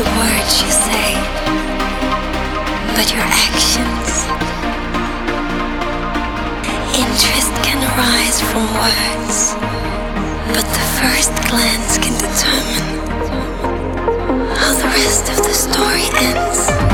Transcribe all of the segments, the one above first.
the words you say, but your actions. Interest can arise from words, but the first glance can determine how the rest of the story ends.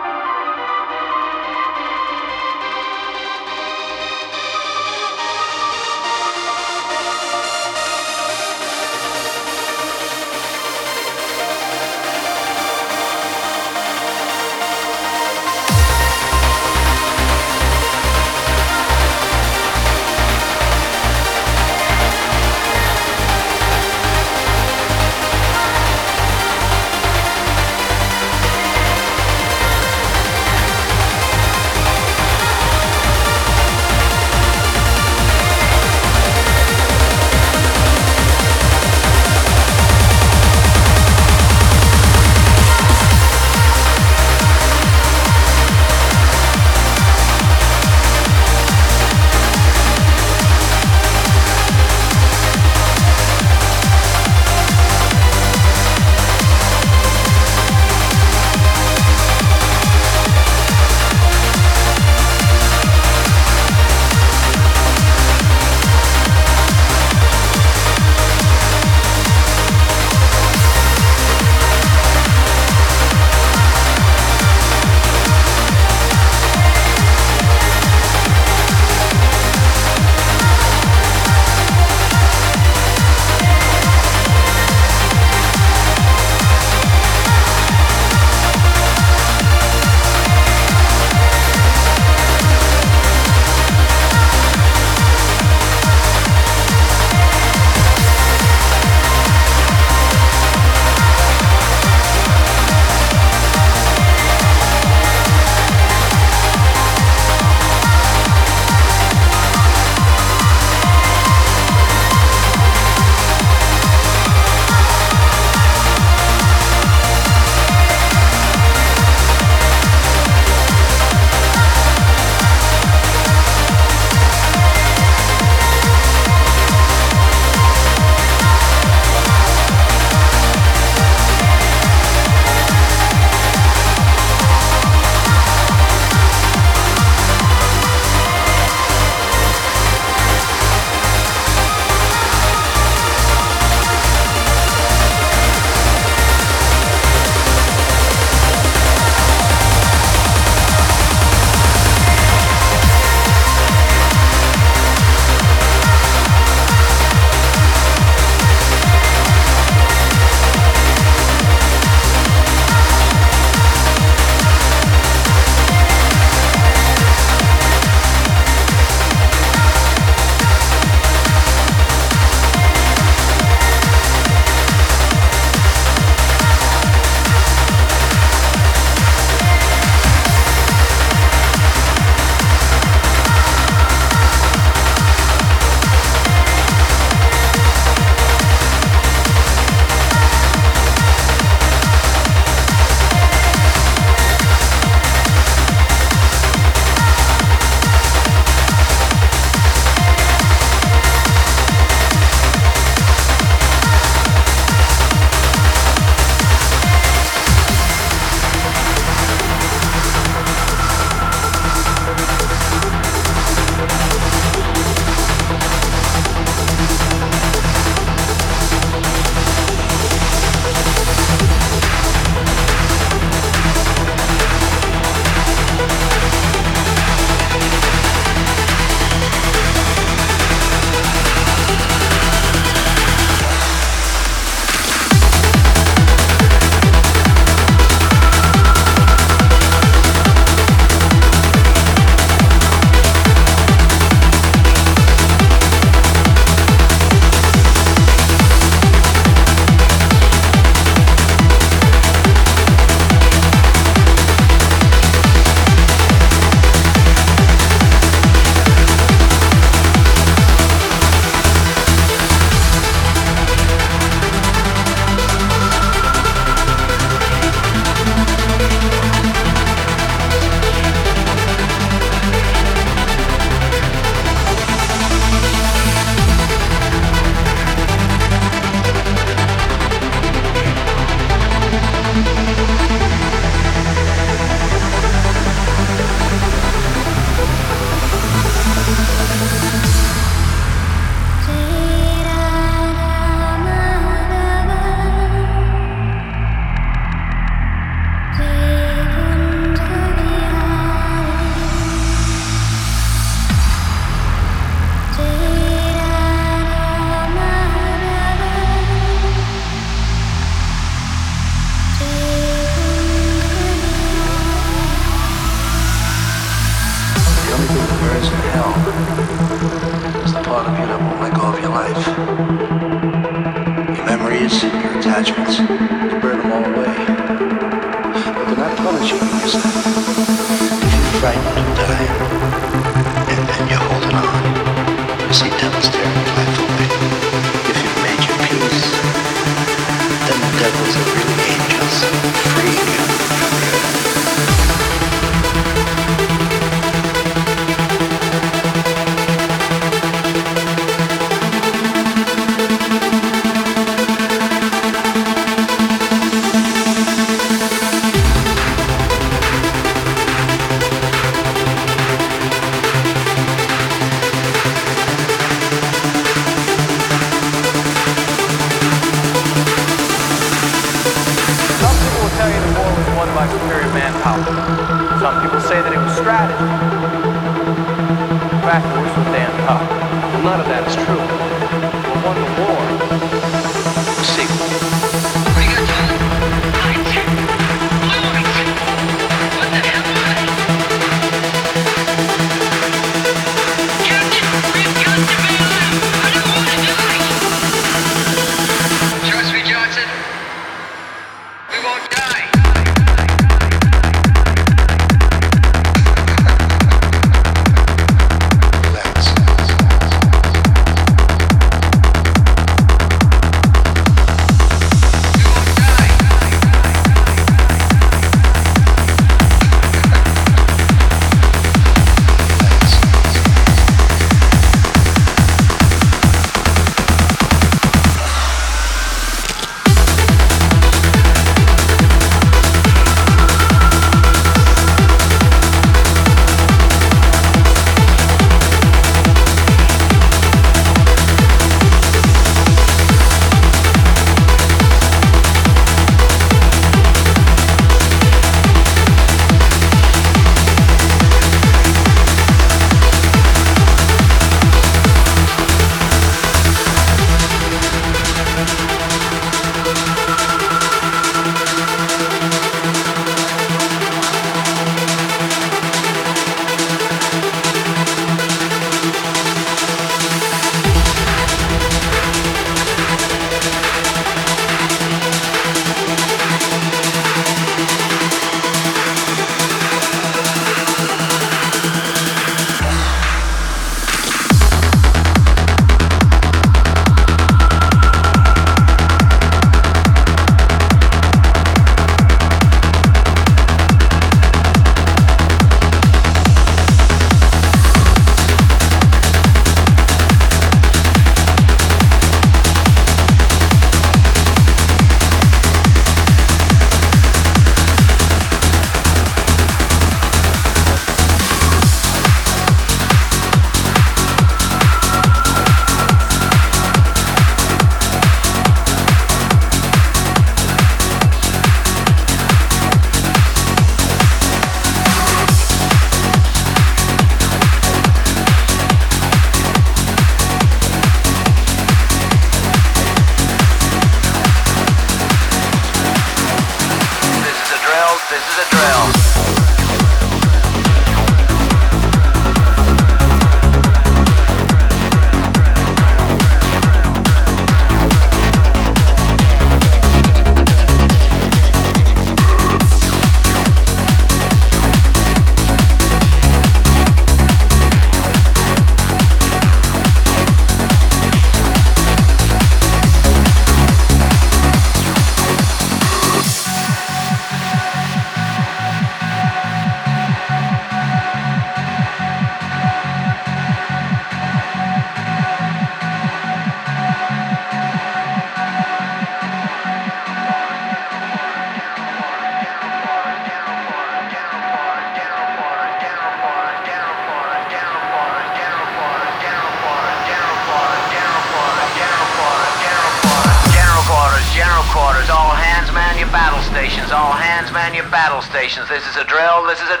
This is a drill. This is a